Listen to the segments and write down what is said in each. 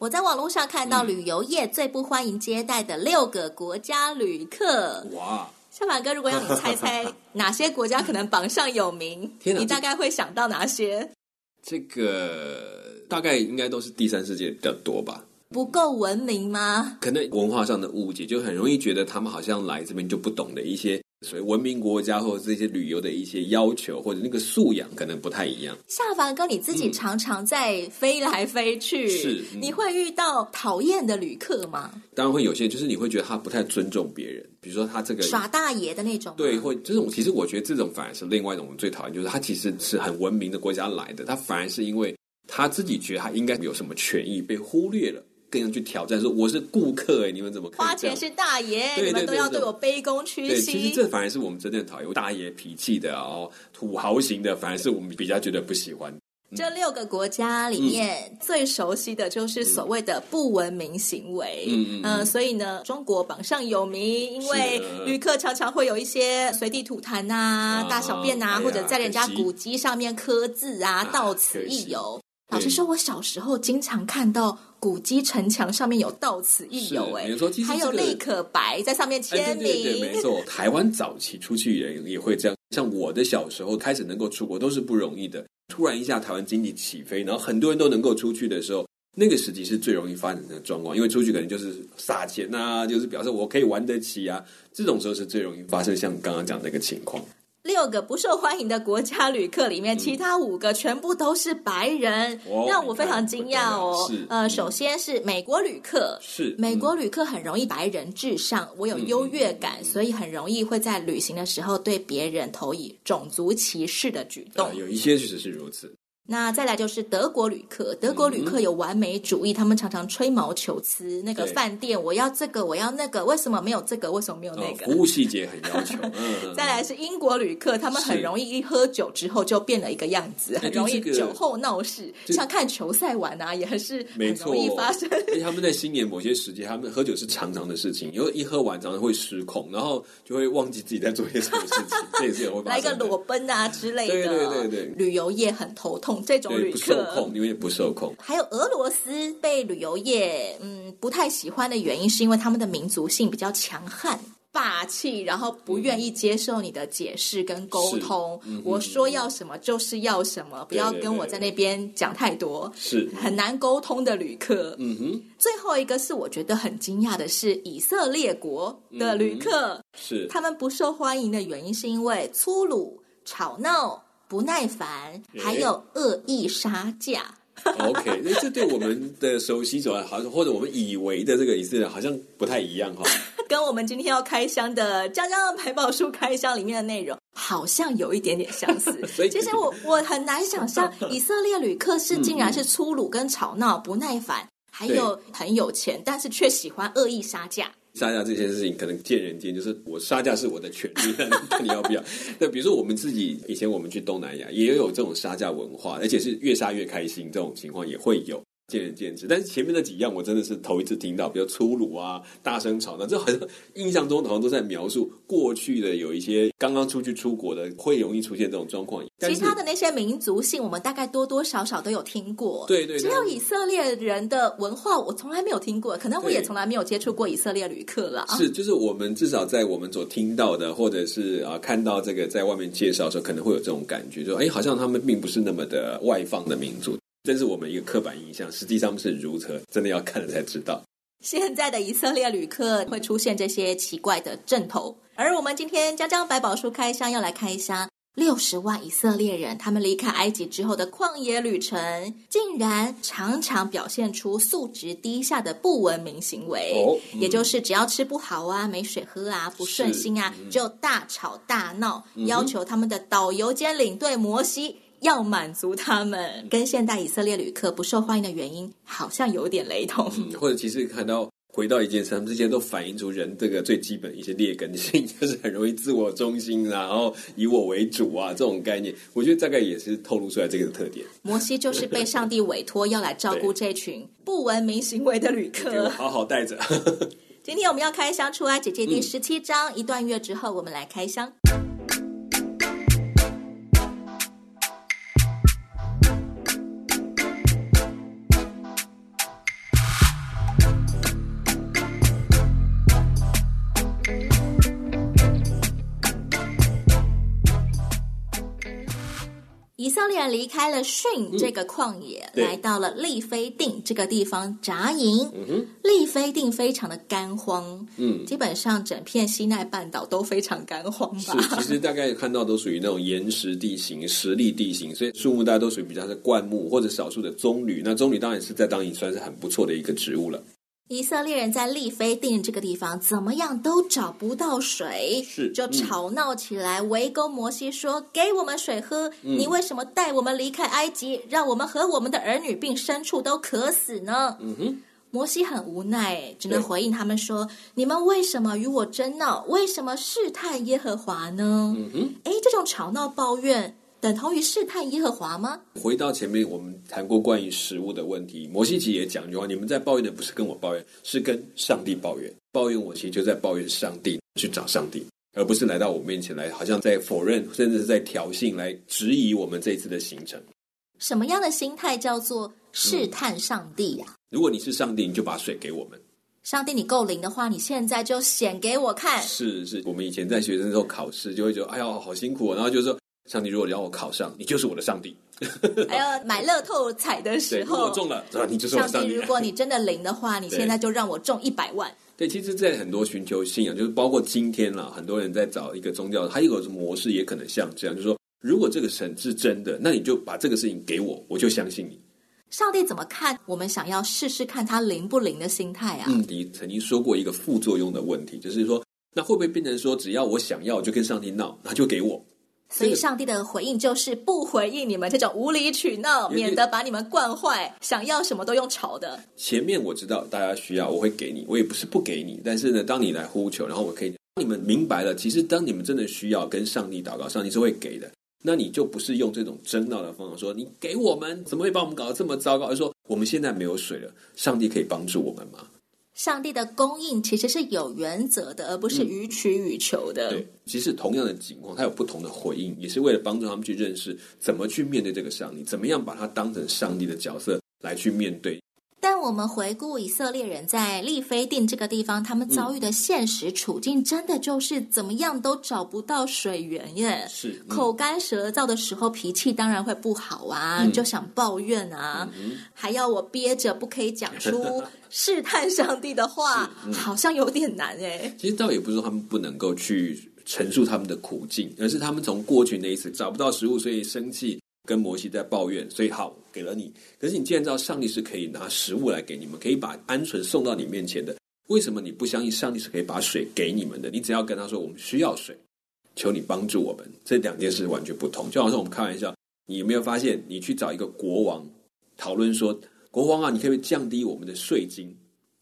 我在网络上看到旅游业最不欢迎接待的六个国家旅客。哇！下凡哥，如果让你猜猜 哪些国家可能榜上有名，你大概会想到哪些？这个大概应该都是第三世界比较多吧？不够文明吗？可能文化上的误解，就很容易觉得他们好像来这边就不懂的一些。所以文明国家或者这些旅游的一些要求或者那个素养可能不太一样。下凡哥，你自己常常在飞来飞去，嗯、是、嗯、你会遇到讨厌的旅客吗？当然会有些，就是你会觉得他不太尊重别人，比如说他这个耍大爷的那种。对，会这种其实我觉得这种反而是另外一种我们最讨厌，就是他其实是很文明的国家来的，他反而是因为他自己觉得他应该有什么权益被忽略了。更要去挑战说，我是顾客哎，你们怎么花钱是大爷？你们都要对我卑躬屈膝。其实这反而是我们真正讨厌大爷脾气的哦，土豪型的，反而是我们比较觉得不喜欢。这六个国家里面、嗯、最熟悉的就是所谓的不文明行为。嗯嗯。所以呢，中国榜上有名，因为旅客常常会有一些随地吐痰啊、大小便啊，或者在人家古迹上面刻字啊，啊到此一游。老实说，我小时候经常看到古迹城墙上面有“到此一游”，哎，还有立可白在上面签名。对对对，没错。台湾早期出去也也会这样，像我的小时候开始能够出国都是不容易的。突然一下，台湾经济起飞，然后很多人都能够出去的时候，那个时期是最容易发展的状况，因为出去可能就是撒钱啊，就是表示我可以玩得起啊，这种时候是最容易发生像刚刚讲那个情况。六个不受欢迎的国家旅客里面，嗯、其他五个全部都是白人，哦、让我非常惊讶哦。呃，首先是美国旅客，是美国旅客很容易白人至上，我有优越感，嗯、所以很容易会在旅行的时候对别人投以种族歧视的举动。有一些确实是如此。那再来就是德国旅客，德国旅客有完美主义，嗯、他们常常吹毛求疵。那个饭店，我要这个，我要那个，为什么没有这个？为什么没有那个？哦、服务细节很要求。嗯、再来是英国旅客，他们很容易一喝酒之后就变了一个样子，很容易酒后闹事，这个、像看球赛玩啊，也是很容易发生。而且他们在新年某些时间，他们喝酒是常常的事情，因为一喝完常常会失控，然后就会忘记自己在做些什么事情，这也是会发生。来个裸奔啊之类的。对对对对，旅游业很头痛。这种旅客不受控，因为不受控。还有俄罗斯被旅游业嗯不太喜欢的原因，是因为他们的民族性比较强悍、霸气，然后不愿意接受你的解释跟沟通。嗯、我说要什么就是要什么，不要跟我在那边讲太多。是很难沟通的旅客。嗯哼。最后一个是我觉得很惊讶的是以色列国的旅客，嗯、是他们不受欢迎的原因，是因为粗鲁、吵闹。不耐烦，还有恶意杀价。OK，那这对我们的熟悉者好像或者我们以为的这个以色列好像不太一样哈。跟我们今天要开箱的《江江的百宝书开箱》里面的内容好像有一点点相似。所以其实我我很难想象以色列旅客是竟然是粗鲁跟吵闹、不耐烦，还有很有钱，但是却喜欢恶意杀价。杀价这件事情可能见仁见，就是我杀价是我的权利，看你要不要。那比如说我们自己以前我们去东南亚也有这种杀价文化，而且是越杀越开心，这种情况也会有。见仁见智，但是前面那几样我真的是头一次听到，比较粗鲁啊、大声吵闹，这好像印象中好像都在描述过去的有一些刚刚出去出国的会容易出现这种状况。其他的那些民族性，我们大概多多少少都有听过。对对，只有以色列人的文化，我从来没有听过，可能我也从来没有接触过以色列旅客了。是，就是我们至少在我们所听到的，或者是啊看到这个在外面介绍的时候，可能会有这种感觉，就哎，好像他们并不是那么的外放的民族。这是我们一个刻板印象，实际上是如何，真的要看了才知道。现在的以色列旅客会出现这些奇怪的阵头，而我们今天江江百宝书开箱要来开箱六十万以色列人，他们离开埃及之后的旷野旅程，竟然常常表现出素质低下的不文明行为，哦嗯、也就是只要吃不好啊、没水喝啊、不顺心啊，嗯、就大吵大闹，嗯、要求他们的导游兼领队摩西。要满足他们，跟现代以色列旅客不受欢迎的原因好像有点雷同。嗯，或者其实看到。回到一件事，他们这些都反映出人这个最基本一些劣根性，就是很容易自我中心，然后以我为主啊，这种概念，我觉得大概也是透露出来这个的特点。摩西就是被上帝委托要来照顾这群不文明行为的旅客，好好带着。今天我们要开箱出埃及记第十七章，嗯、一段月之后，我们来开箱。离开了逊这个旷野，嗯、来到了利非定这个地方扎营。嗯、哼利非定非常的干荒，嗯，基本上整片西奈半岛都非常干荒吧。是，其实大概看到都属于那种岩石地形、石砾地形，所以树木大家都属于比较是灌木或者少数的棕榈。那棕榈当然是在当地算是很不错的一个植物了。以色列人在利非定这个地方怎么样都找不到水，是就吵闹起来，嗯、围攻摩西说：“给我们水喝！嗯、你为什么带我们离开埃及，让我们和我们的儿女并牲畜都渴死呢？”嗯哼，摩西很无奈，只能回应他们说：“你们为什么与我争闹？为什么试探耶和华呢？”嗯哼，哎，这种吵闹抱怨。等同于试探耶和华吗？回到前面，我们谈过关于食物的问题。摩西奇也讲一句话：你们在抱怨的不是跟我抱怨，是跟上帝抱怨。抱怨我，其实就在抱怨上帝，去找上帝，而不是来到我面前来，好像在否认，甚至是在挑衅，来质疑我们这次的行程。什么样的心态叫做试探上帝呀、啊嗯？如果你是上帝，你就把水给我们。上帝，你够灵的话，你现在就显给我看。是是，我们以前在学生的时候考试，就会觉得哎呀，好辛苦、哦，然后就说。上帝，如果让我考上，你就是我的上帝。还有买乐透彩的时候，我中了，你就是我的上帝。上帝，如果你真的灵的话，你现在就让我中一百万。对，其实，在很多寻求信仰，就是包括今天啦，很多人在找一个宗教，它有个模式，也可能像这样，就是说，如果这个神是真的，那你就把这个事情给我，我就相信你。上帝怎么看我们想要试试看他灵不灵的心态啊？嗯，你曾经说过一个副作用的问题，就是说，那会不会变成说，只要我想要，就跟上帝闹，他就给我？所以，上帝的回应就是不回应你们这种无理取闹，免得把你们惯坏。想要什么都用吵的。前面我知道大家需要，我会给你，我也不是不给你。但是呢，当你来呼求，然后我可以让你们明白了，其实当你们真的需要跟上帝祷告，上帝是会给的。那你就不是用这种争闹的方法说，你给我们，怎么会把我们搞得这么糟糕？而说我们现在没有水了，上帝可以帮助我们吗？上帝的供应其实是有原则的，而不是予取予求的。嗯、对，其实同样的情况，他有不同的回应，也是为了帮助他们去认识怎么去面对这个上帝，怎么样把他当成上帝的角色来去面对。但我们回顾以色列人在利非定这个地方，他们遭遇的现实处境，真的就是怎么样都找不到水源耶。是、嗯、口干舌燥的时候，脾气当然会不好啊，嗯、就想抱怨啊，嗯、还要我憋着不可以讲出 试探上帝的话，嗯、好像有点难哎。其实倒也不是说他们不能够去陈述他们的苦境，而是他们从过去那一次找不到食物，所以生气。跟摩西在抱怨，所以好给了你。可是你既然知道上帝是可以拿食物来给你们，可以把鹌鹑送到你面前的，为什么你不相信上帝是可以把水给你们的？你只要跟他说我们需要水，求你帮助我们。这两件事完全不同。就好像我们开玩笑，你有没有发现，你去找一个国王讨论说，国王啊，你可以降低我们的税金？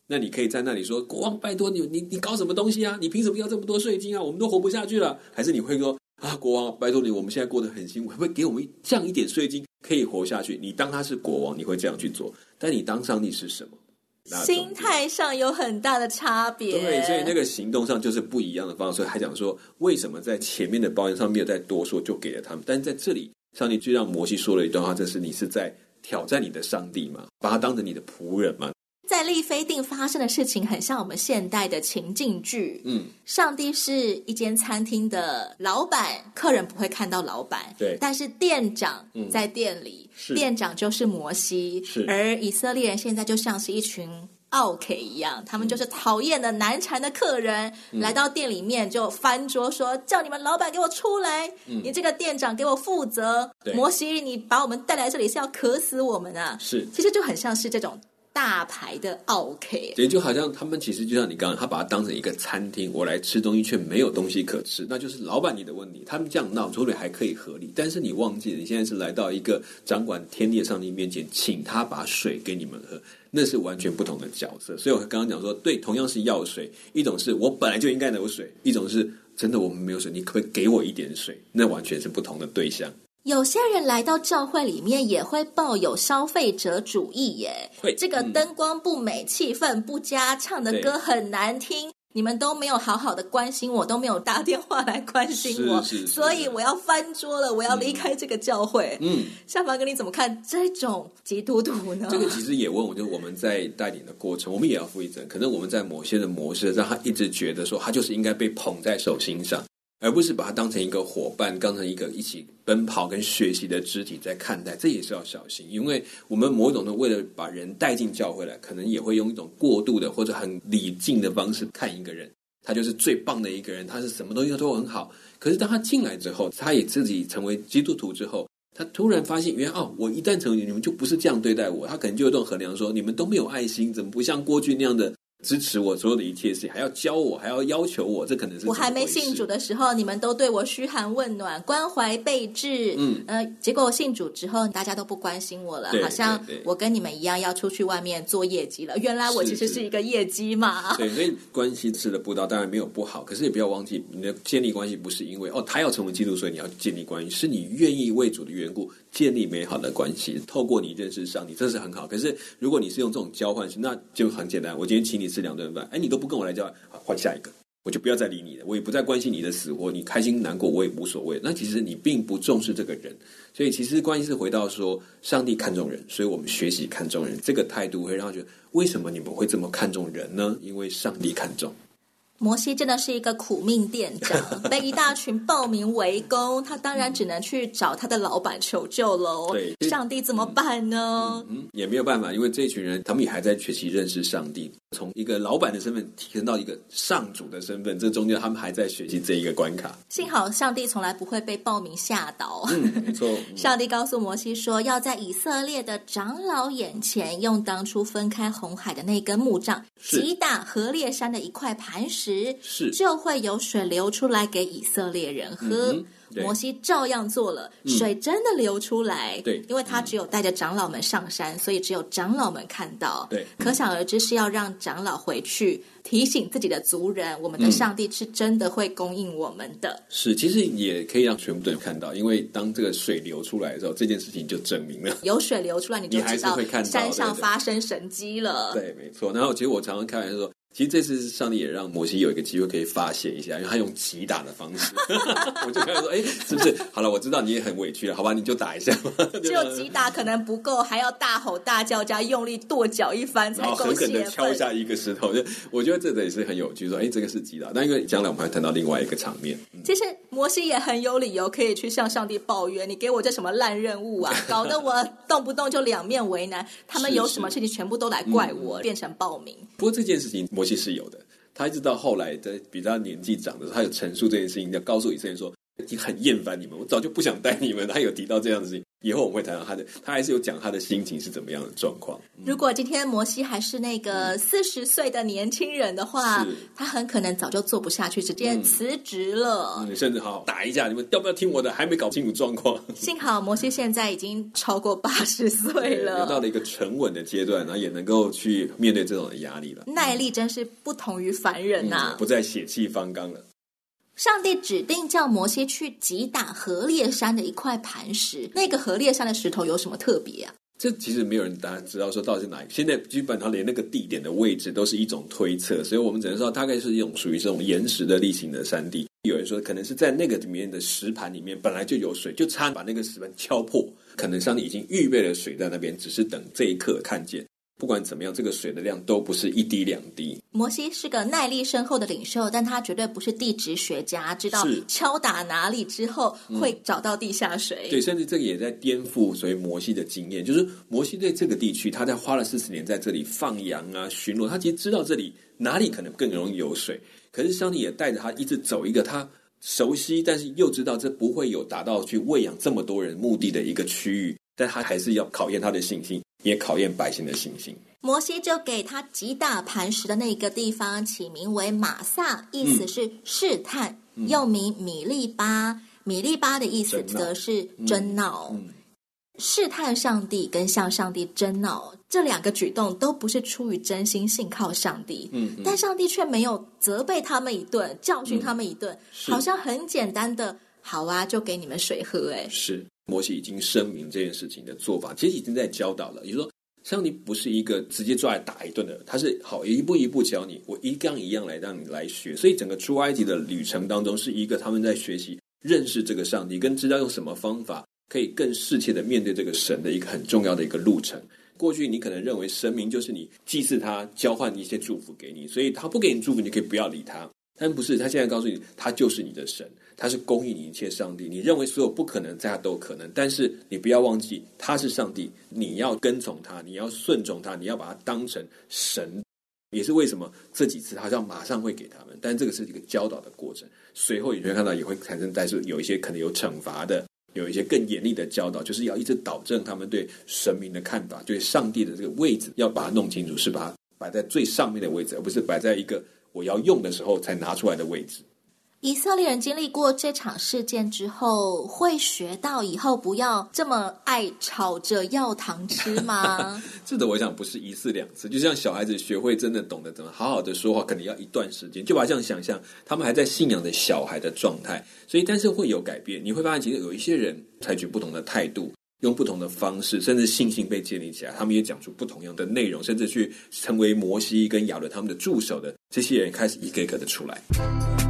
那你可以在那里说，国王拜托你，你你搞什么东西啊？你凭什么要这么多税金啊？我们都活不下去了。还是你会说？啊，国王，拜托你，我们现在过得很辛苦，会不会给我们降一点税金，可以活下去？你当他是国王，你会这样去做；但你当上帝是什么？心态上有很大的差别。对，所以那个行动上就是不一样的方式。所以还讲说，为什么在前面的抱怨上没有再多说，就给了他们？但是在这里，上帝就让摩西说了一段话，这是你是在挑战你的上帝吗？把他当成你的仆人吗？在利非定发生的事情很像我们现代的情境剧。嗯，上帝是一间餐厅的老板，客人不会看到老板。对，但是店长在店里，嗯、店长就是摩西。是，而以色列人现在就像是一群奥 K 一样，他们就是讨厌的难缠的客人，嗯、来到店里面就翻桌说：“叫你们老板给我出来！嗯、你这个店长给我负责！摩西，你把我们带来这里是要渴死我们啊！”是，其实就很像是这种。大牌的奥客。也就好像他们其实就像你刚刚，他把它当成一个餐厅，我来吃东西却没有东西可吃，那就是老板你的问题。他们这样闹，处理还可以合理，但是你忘记了，你现在是来到一个掌管天地的上帝面前，请他把水给你们喝，那是完全不同的角色。所以我刚刚讲说，对，同样是要水，一种是我本来就应该有水，一种是真的我们没有水，你可不可以给我一点水？那完全是不同的对象。有些人来到教会里面也会抱有消费者主义耶。对，这个灯光不美，嗯、气氛不佳，唱的歌很难听，你们都没有好好的关心我，都没有打电话来关心我，是是是，所以我要翻桌了，我要离开这个教会。嗯，夏凡哥，你怎么看这种基督徒呢？这个其实也问我，就是我们在带领的过程，我们也要负一责。可能我们在某些的模式，让他一直觉得说，他就是应该被捧在手心上。而不是把它当成一个伙伴，当成一个一起奔跑跟学习的肢体在看待，这也是要小心。因为我们某种的为了把人带进教会来，可能也会用一种过度的或者很礼敬的方式看一个人，他就是最棒的一个人，他是什么东西都很好。可是当他进来之后，他也自己成为基督徒之后，他突然发现，原来哦，我一旦成为你们，就不是这样对待我。他可能就有这种衡量说，你们都没有爱心，怎么不像过去那样的？支持我所有的一切事情，还要教我，还要要求我，这可能是我还没信主的时候，你们都对我嘘寒问暖、关怀备至。嗯，呃，结果我信主之后，大家都不关心我了，好像我跟你们一样要出去外面做业绩了。原来我其实是一个业绩嘛。对，所以关系吃的不道，当然没有不好，可是也不要忘记，你的建立关系不是因为哦他要成为基督，所以你要建立关系，是你愿意为主的缘故建立美好的关系，透过你认识上帝，这是很好。可是如果你是用这种交换式，那就很简单。我今天请你。吃两顿饭，哎，你都不跟我来交，换，换下一个，我就不要再理你了，我也不再关心你的死活，你开心难过我也无所谓。那其实你并不重视这个人，所以其实关系是回到说，上帝看重人，所以我们学习看重人，这个态度会让他觉得，为什么你们会这么看重人呢？因为上帝看重。摩西真的是一个苦命店长，被一大群暴民围攻，他当然只能去找他的老板求救喽。对，上帝怎么办呢？嗯，嗯，也没有办法，因为这群人他们也还在学习认识上帝，从一个老板的身份提升到一个上主的身份，这中间他们还在学习这一个关卡。幸好上帝从来不会被暴民吓倒。嗯，没错。上帝告诉摩西说，要在以色列的长老眼前，用当初分开红海的那根木杖击打河烈山的一块磐石。是，就会有水流出来给以色列人喝。嗯摩西照样做了，水真的流出来。对，因为他只有带着长老们上山，所以只有长老们看到。对，可想而知是要让长老回去提醒自己的族人，我们的上帝是真的会供应我们的。是，其实也可以让全部的人看到，因为当这个水流出来的时候，这件事情就证明了 有水流出来，你就知道山上发生神机了。对，没错。然后，其实我常常开玩笑说。其实这次上帝也让摩西有一个机会可以发泄一下，因为他用击打的方式，我就跟他说：“哎，是不是？好了，我知道你也很委屈了，好吧，你就打一下吧。”只有击打可能不够，还要大吼大叫加用力跺脚一番才够。狠狠的敲下一个石头，就我觉得这个也是很有趣。说：“哎，这个是击打。”但因为将来我们还谈到另外一个场面。嗯、其实摩西也很有理由可以去向上帝抱怨：“你给我这什么烂任务啊？搞得我 动不动就两面为难。他们有什么事情全部都来怪我，是是变成暴民。”不过这件事情，摩西是有的。他一直到后来，在比他年纪长的时候，他有陈述这件事情，要告诉以色列说，已经很厌烦你们，我早就不想带你们。他有提到这样的事情，以后我们会谈到他的，他还是有讲他的心情是怎么样的状况。如果今天摩西还是那个四十岁的年轻人的话，嗯、他很可能早就做不下去，直接辞职了。嗯嗯、甚至好好打一架，你们要不要听我的？还没搞清楚状况。幸好摩西现在已经超过八十岁了，到了一个沉稳的阶段，然后也能够去面对这种的压力了。耐力真是不同于凡人呐、啊嗯，不再血气方刚了。上帝指定叫摩西去击打何烈山的一块磐石，那个何烈山的石头有什么特别啊？这其实没有人大家知道说到底是哪一个。现在基本上连那个地点的位置都是一种推测，所以我们只能说大概是一种属于这种岩石的地形的山地。有人说可能是在那个里面的石盘里面本来就有水，就差把那个石盘敲破，可能上帝已经预备了水在那边，只是等这一刻看见。不管怎么样，这个水的量都不是一滴两滴。摩西是个耐力深厚的领袖，但他绝对不是地质学家，知道敲打哪里之后会找到地下水。嗯、对，甚至这个也在颠覆所谓摩西的经验，就是摩西对这个地区，他在花了四十年在这里放羊啊、巡逻，他其实知道这里哪里可能更容易有水。可是上帝也带着他一直走一个他熟悉，但是又知道这不会有达到去喂养这么多人目的的一个区域，但他还是要考验他的信心。也考验百姓的信心。摩西就给他击打磐石的那个地方起名为马萨，意思是试探，嗯、又名米利巴。米利巴的意思则是争闹。嗯。嗯、试探上帝跟向上帝争闹这两个举动都不是出于真心信靠上帝，嗯嗯、但上帝却没有责备他们一顿，教训他们一顿，嗯、好像很简单的，好啊，就给你们水喝。哎，是摩西已经声明这件事情的做法，其实已经在教导了。也就是说。上帝不是一个直接抓来打一顿的，他是好一步一步教你，我一样一样来让你来学。所以整个出埃及的旅程当中，是一个他们在学习认识这个上帝，跟知道用什么方法可以更适切的面对这个神的一个很重要的一个路程。过去你可能认为神明就是你祭祀他，交换一些祝福给你，所以他不给你祝福，你可以不要理他。但不是，他现在告诉你，他就是你的神。他是供应你一切上帝，你认为所有不可能，在他都可能。但是你不要忘记，他是上帝，你要跟从他，你要顺从他，你要把他当成神。也是为什么这几次好像马上会给他们，但这个是一个教导的过程。随后你会看到也会产生，但是有一些可能有惩罚的，有一些更严厉的教导，就是要一直导正他们对神明的看法，对上帝的这个位置，要把它弄清楚，是把它摆在最上面的位置，而不是摆在一个我要用的时候才拿出来的位置。以色列人经历过这场事件之后，会学到以后不要这么爱吵着要糖吃吗？是的，我想不是一次两次，就像小孩子学会真的懂得怎么好好的说话，可能要一段时间。就把这样想象，他们还在信仰的小孩的状态，所以但是会有改变。你会发现，其实有一些人采取不同的态度，用不同的方式，甚至信心被建立起来，他们也讲出不同样的内容，甚至去成为摩西跟亚伦他们的助手的这些人，开始一个一个的出来。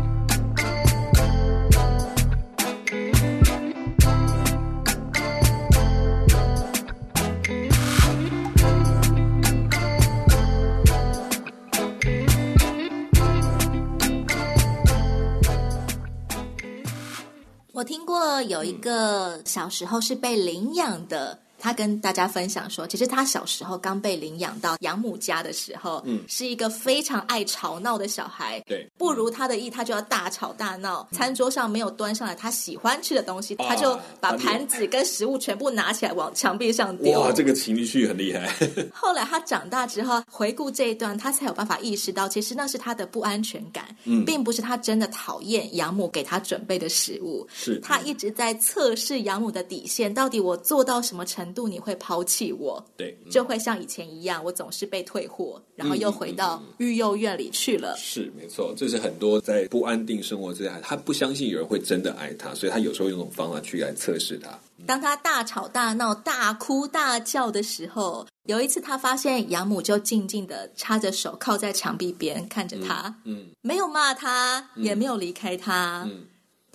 我听过有一个小时候是被领养的。他跟大家分享说，其实他小时候刚被领养到养母家的时候，嗯，是一个非常爱吵闹的小孩。对，不如他的意，他就要大吵大闹。嗯、餐桌上没有端上来他喜欢吃的东西，嗯、他就把盘子跟食物全部拿起来往墙壁上丢。哇，这个情绪很厉害。后来他长大之后回顾这一段，他才有办法意识到，其实那是他的不安全感，嗯，并不是他真的讨厌养母给他准备的食物。是他一直在测试养母的底线，到底我做到什么程度。度你会抛弃我，对，嗯、就会像以前一样，我总是被退货，然后又回到育幼院里去了。是没错，这是很多在不安定生活之下，他不相信有人会真的爱他，所以他有时候用这种方法去来测试他。当他大吵大闹、大哭大叫的时候，有一次他发现养母就静静的插着手靠在墙壁边看着他，嗯，嗯没有骂他，也没有离开他，嗯。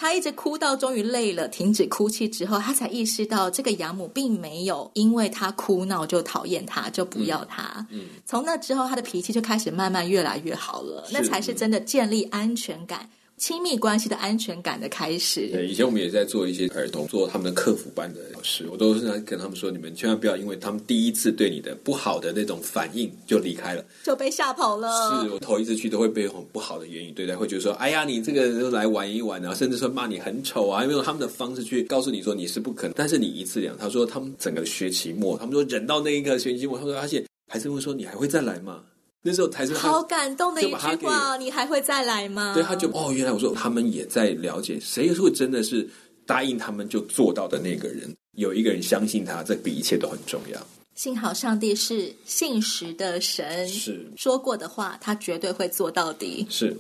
嗯他一直哭到终于累了，停止哭泣之后，他才意识到这个养母并没有因为他哭闹就讨厌他，就不要他。嗯，从那之后，他的脾气就开始慢慢越来越好了，那才是真的建立安全感。亲密关系的安全感的开始。对，以前我们也在做一些儿童做他们的客服班的老师，我都是在跟他们说：你们千万不要因为他们第一次对你的不好的那种反应就离开了，就被吓跑了。是我头一次去都会被很不好的言语对待，会觉得说：哎呀，你这个人来玩一玩啊，甚至说骂你很丑啊，因为用他们的方式去告诉你说你是不可能。但是你一次两，他说他们整个学期末，他们说忍到那一个学期末，他们说而且还是会说你还会再来吗？那时候才是好感动的一句话，你还会再来吗？对，他就哦，原来我说他们也在了解，谁是会真的是答应他们就做到的那个人？有一个人相信他，这比一切都很重要。幸好上帝是信实的神，是说过的话，他绝对会做到底。是。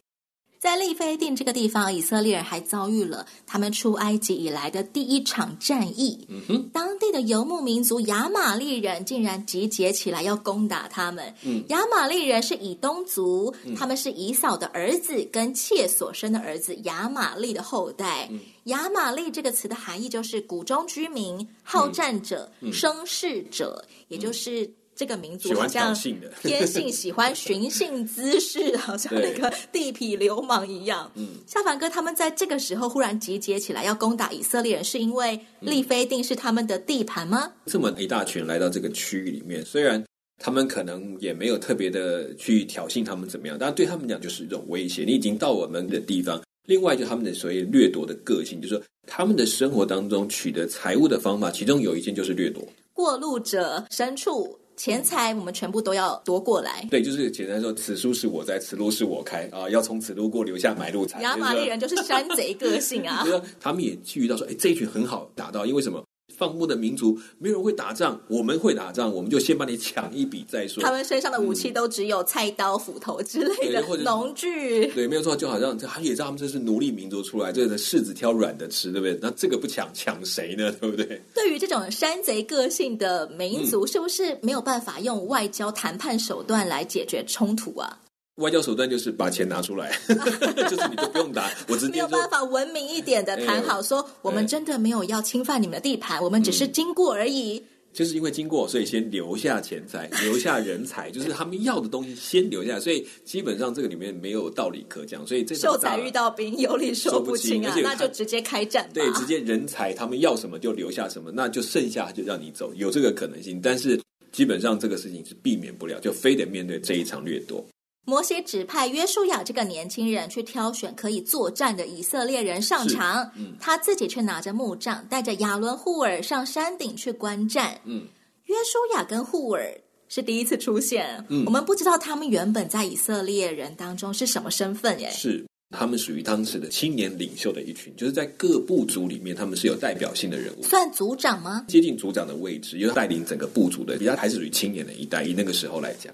在利非定这个地方，以色列人还遭遇了他们出埃及以来的第一场战役。嗯哼，当地的游牧民族亚玛力人竟然集结起来要攻打他们。嗯，亚玛力人是以东族，嗯、他们是以扫的儿子跟妾所生的儿子亚玛利的后代。嗯、亚玛利这个词的含义就是谷中居民、好战者、嗯、生事者，也就是。这个民族好像天性喜欢寻衅滋事，好像那个地痞流氓一样。嗯，夏凡哥他们在这个时候忽然集结起来要攻打以色列人，是因为利非定是他们的地盘吗？这么一大群来到这个区域里面，虽然他们可能也没有特别的去挑衅他们怎么样，但对他们讲就是一种威胁。你已经到我们的地方，另外就他们的所谓掠夺的个性，就是说他们的生活当中取得财物的方法，其中有一件就是掠夺。过路者、牲畜。钱财我们全部都要夺过来。对，就是简单说，此书是我在，此路是我开啊，要从此路过，留下买路财。亚玛力人就是山贼个性啊。就是、他们也基于到说，哎，这一群很好打到，因为什么？放牧的民族没有人会打仗，我们会打仗，我们就先帮你抢一笔再说。他们身上的武器都只有菜刀、斧头之类的农具。对，没有错，就好像他也知道他们这是奴隶民族出来，这个柿子挑软的吃，对不对？那这个不抢，抢谁呢？对不对？对于这种山贼个性的民族，嗯、是不是没有办法用外交谈判手段来解决冲突啊？外交手段就是把钱拿出来，就是你都不用打，我直接没有办法文明一点的谈好，说我们真的没有要侵犯你们的地盘，我们只是经过而已。嗯，就是因为经过，所以先留下钱财，留下人才，就是他们要的东西先留下。所以基本上这个里面没有道理可讲。所以这秀才遇到兵，有理说不清啊，那就直接开战。对，直接人才，他们要什么就留下什么，那就剩下就让你走，有这个可能性。但是基本上这个事情是避免不了，就非得面对这一场掠夺。摩西指派约书亚这个年轻人去挑选可以作战的以色列人上场，嗯、他自己却拿着木杖，带着亚伦、户尔上山顶去观战。嗯，约书亚跟户尔是第一次出现，嗯，我们不知道他们原本在以色列人当中是什么身份耶？是，他们属于当时的青年领袖的一群，就是在各部族里面，他们是有代表性的人物，算族长吗？接近族长的位置，因为带领整个部族的，比较还是属于青年的一代，以那个时候来讲。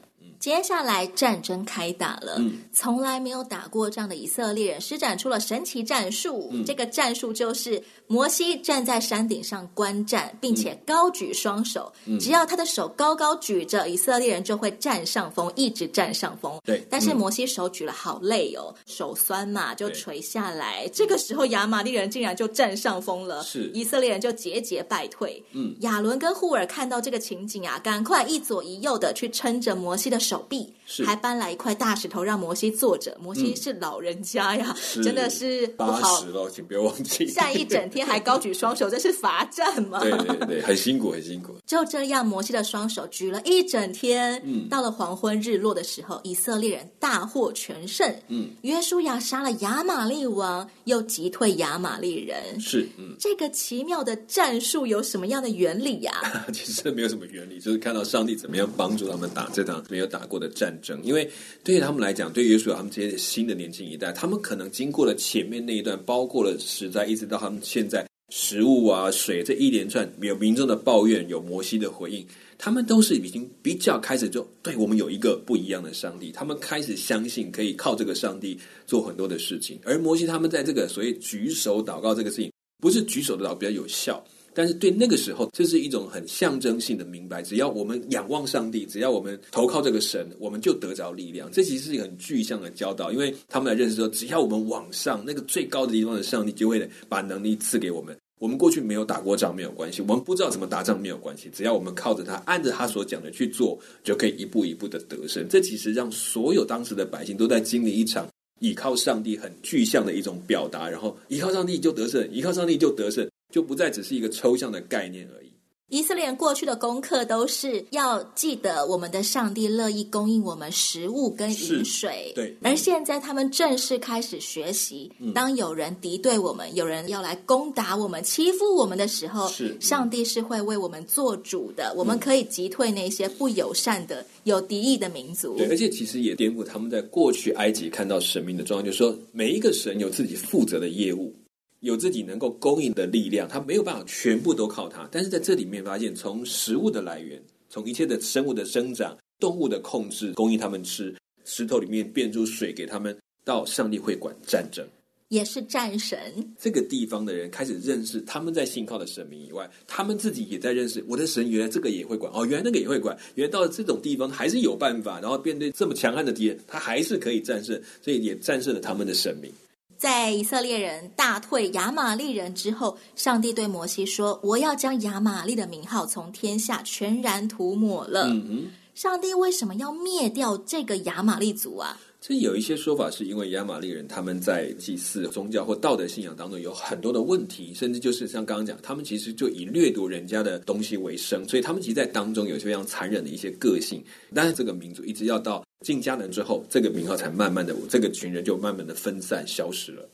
接下来战争开打了，嗯，从来没有打过仗的以色列人施展出了神奇战术。嗯，这个战术就是摩西站在山顶上观战，并且高举双手，嗯，只要他的手高高举着，以色列人就会占上风，一直占上风。对，但是摩西手举了好累哦，手酸嘛，就垂下来。这个时候亚玛力人竟然就占上风了，是以色列人就节节败退。嗯，亚伦跟户尔看到这个情景啊，赶快一左一右的去撑着摩西的手。手臂还搬来一块大石头让摩西坐着。摩西是老人家呀，嗯、真的是不好。八十了，请不要忘记。站一整天还高举双手，这是罚站吗？对对对，很辛苦，很辛苦。就这样，摩西的双手举了一整天。嗯，到了黄昏日落的时候，以色列人大获全胜。嗯，约书亚杀了亚玛利王，又击退亚玛利人。是，嗯，这个奇妙的战术有什么样的原理呀、啊？其实没有什么原理，就是看到上帝怎么样帮助他们打这场没有打过的战争，因为对于他们来讲，对于约书亚他们这些新的年轻一代，他们可能经过了前面那一段，包括了实在一直到他们现在食物啊、水这一连串，有民众的抱怨，有摩西的回应，他们都是已经比较开始就对我们有一个不一样的上帝，他们开始相信可以靠这个上帝做很多的事情，而摩西他们在这个所谓举手祷告这个事情，不是举手的祷比较有效。但是对那个时候，这是一种很象征性的明白。只要我们仰望上帝，只要我们投靠这个神，我们就得着力量。这其实是一个很具象的教导，因为他们来认识说，只要我们往上那个最高的地方的上帝，就会把能力赐给我们。我们过去没有打过仗没有关系，我们不知道怎么打仗没有关系，只要我们靠着他，按着他所讲的去做，就可以一步一步的得胜。这其实让所有当时的百姓都在经历一场倚靠上帝很具象的一种表达，然后依靠上帝就得胜，依靠上帝就得胜。就不再只是一个抽象的概念而已。以色列过去的功课都是要记得，我们的上帝乐意供应我们食物跟饮水。对，而现在他们正式开始学习，嗯、当有人敌对我们，有人要来攻打我们、欺负我们的时候，是、嗯、上帝是会为我们做主的。我们可以击退那些不友善的、有敌意的民族。对，而且其实也颠覆他们在过去埃及看到神明的状况，就是说每一个神有自己负责的业务。有自己能够供应的力量，他没有办法全部都靠他。但是在这里面发现，从食物的来源，从一切的生物的生长、动物的控制，供应他们吃，石头里面变出水给他们，到上帝会管战争，也是战神。这个地方的人开始认识他们在信靠的神明以外，他们自己也在认识我的神，原来这个也会管哦，原来那个也会管，原来到了这种地方还是有办法，然后面对这么强悍的敌人，他还是可以战胜，所以也战胜了他们的神明。在以色列人大退亚玛力人之后，上帝对摩西说：“我要将亚玛利的名号从天下全然涂抹了。”嗯，上帝为什么要灭掉这个亚玛力族啊？这有一些说法，是因为亚玛力人他们在祭祀、宗教或道德信仰当中有很多的问题，甚至就是像刚刚讲，他们其实就以掠夺人家的东西为生，所以他们其实，在当中有些非常残忍的一些个性。但是这个民族一直要到进迦南之后，这个名号才慢慢的，这个群人就慢慢的分散消失了。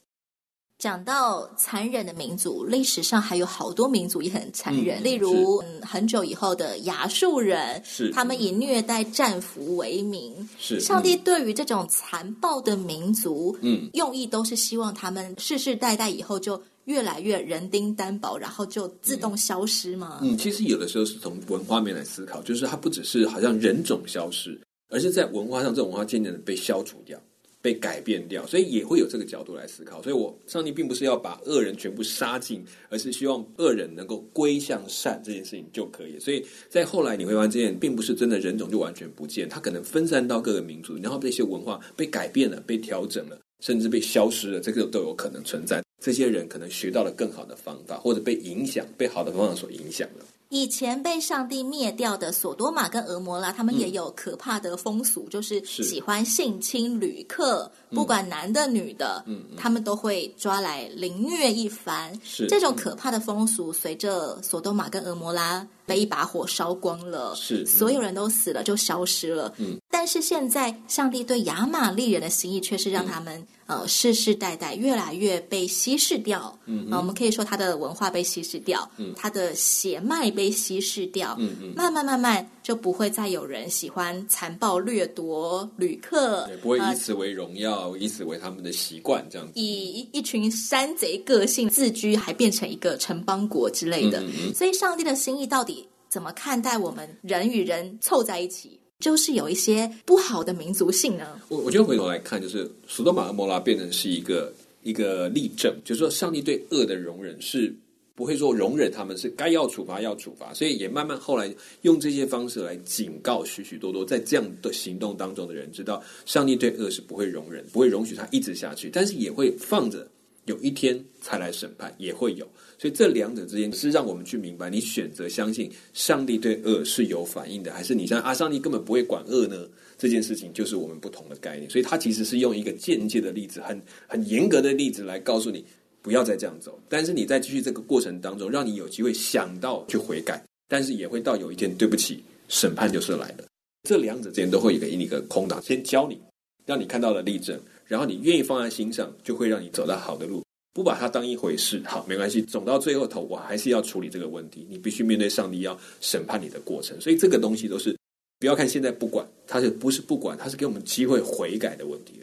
讲到残忍的民族，历史上还有好多民族也很残忍，嗯、例如嗯，很久以后的亚述人，是他们以虐待战俘为名。是上帝对于这种残暴的民族，嗯，用意都是希望他们世世代代以后就越来越人丁单薄，然后就自动消失吗？嗯，其实有的时候是从文化面来思考，就是它不只是好像人种消失，而是在文化上，这种文化渐渐的被消除掉。被改变掉，所以也会有这个角度来思考。所以，我上帝并不是要把恶人全部杀尽，而是希望恶人能够归向善这件事情就可以。所以在后来你会发现，并不是真的人种就完全不见，它可能分散到各个民族，然后这些文化被改变了、被调整了，甚至被消失了，这个都有可能存在。这些人可能学到了更好的方法，或者被影响、被好的方法所影响了。以前被上帝灭掉的索多玛跟俄摩拉，他们也有可怕的风俗，嗯、就是喜欢性侵旅客，不管男的女的，嗯，他们都会抓来凌虐一番。是。这种可怕的风俗，随着索多玛跟俄摩拉被一把火烧光了，是所有人都死了，就消失了。嗯，但是现在上帝对亚玛力人的心意，却是让他们、嗯、呃世世代代越来越被稀释掉。嗯，呃，我们可以说他的文化被稀释掉，嗯，他的血脉被。稀释掉，嗯嗯，慢慢慢慢就不会再有人喜欢残暴掠夺旅客，不会以此为荣耀，呃、以此为他们的习惯，这样子。以一群山贼个性自居，还变成一个城邦国之类的。所以，上帝的心意到底怎么看待我们人与人凑在一起，就是有一些不好的民族性呢？我我觉得回头来看，就是索多玛和摩拉变成是一个一个例证，就是说上帝对恶的容忍是。不会说容忍他们，是该要处罚要处罚，所以也慢慢后来用这些方式来警告许许多多在这样的行动当中的人，知道上帝对恶是不会容忍，不会容许他一直下去，但是也会放着，有一天才来审判，也会有。所以这两者之间是让我们去明白，你选择相信上帝对恶是有反应的，还是你相信啊，上帝根本不会管恶呢？这件事情就是我们不同的概念。所以他其实是用一个间接的例子，很很严格的例子来告诉你。不要再这样走，但是你在继续这个过程当中，让你有机会想到去悔改，但是也会到有一天，对不起，审判就是来了。这两者之间都会给你一个空档，先教你，让你看到了例证，然后你愿意放在心上，就会让你走到好的路，不把它当一回事。好，没关系，总到最后头，我还是要处理这个问题。你必须面对上帝要审判你的过程，所以这个东西都是不要看现在不管，它是不是不管，它是给我们机会悔改的问题。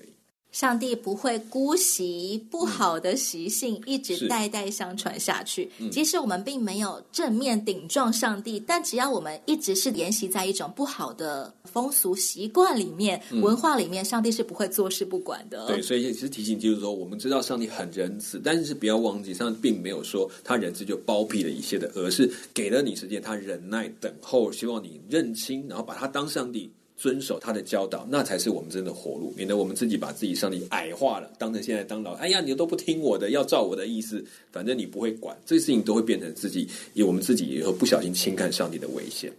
上帝不会姑息不好的习性，嗯、一直代代相传下去。即使我们并没有正面顶撞上帝，但只要我们一直是沿袭在一种不好的风俗习惯里面、嗯、文化里面，上帝是不会坐视不管的。对，所以其实提醒就是说，我们知道上帝很仁慈，但是不要忘记，上帝并没有说他仁慈就包庇了一切的，而是给了你时间，他忍耐等候，希望你认清，然后把他当上帝。遵守他的教导，那才是我们真的活路，免得我们自己把自己上帝矮化了，当成现在当老，哎呀，你都不听我的，要照我的意思，反正你不会管，这些事情都会变成自己，以我们自己以后不小心轻看上帝的危险。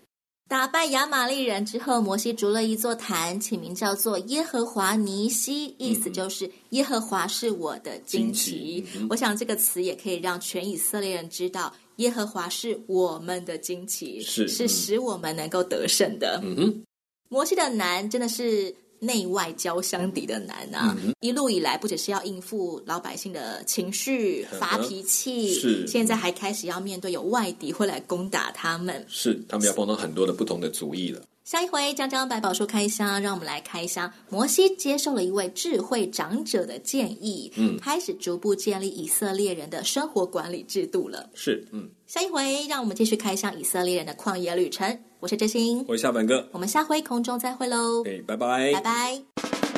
打败亚玛力人之后，摩西筑了一座坛，起名叫做耶和华尼西，意思就是耶和华是我的惊奇。嗯、我想这个词也可以让全以色列人知道，耶和华是我们的惊奇，是是使我们能够得胜的。嗯哼。摩西的难真的是内外交相抵的难啊！嗯、一路以来，不只是要应付老百姓的情绪、发脾气，是现在还开始要面对有外敌会来攻打他们，是他们要碰到很多的不同的主意了。下一回将将百宝书开箱，让我们来开箱。摩西接受了一位智慧长者的建议，嗯，开始逐步建立以色列人的生活管理制度了。是，嗯，下一回让我们继续开箱以色列人的旷野旅程。我是真心，我是夏凡哥，我们下回空中再会喽。哎，拜拜，拜拜。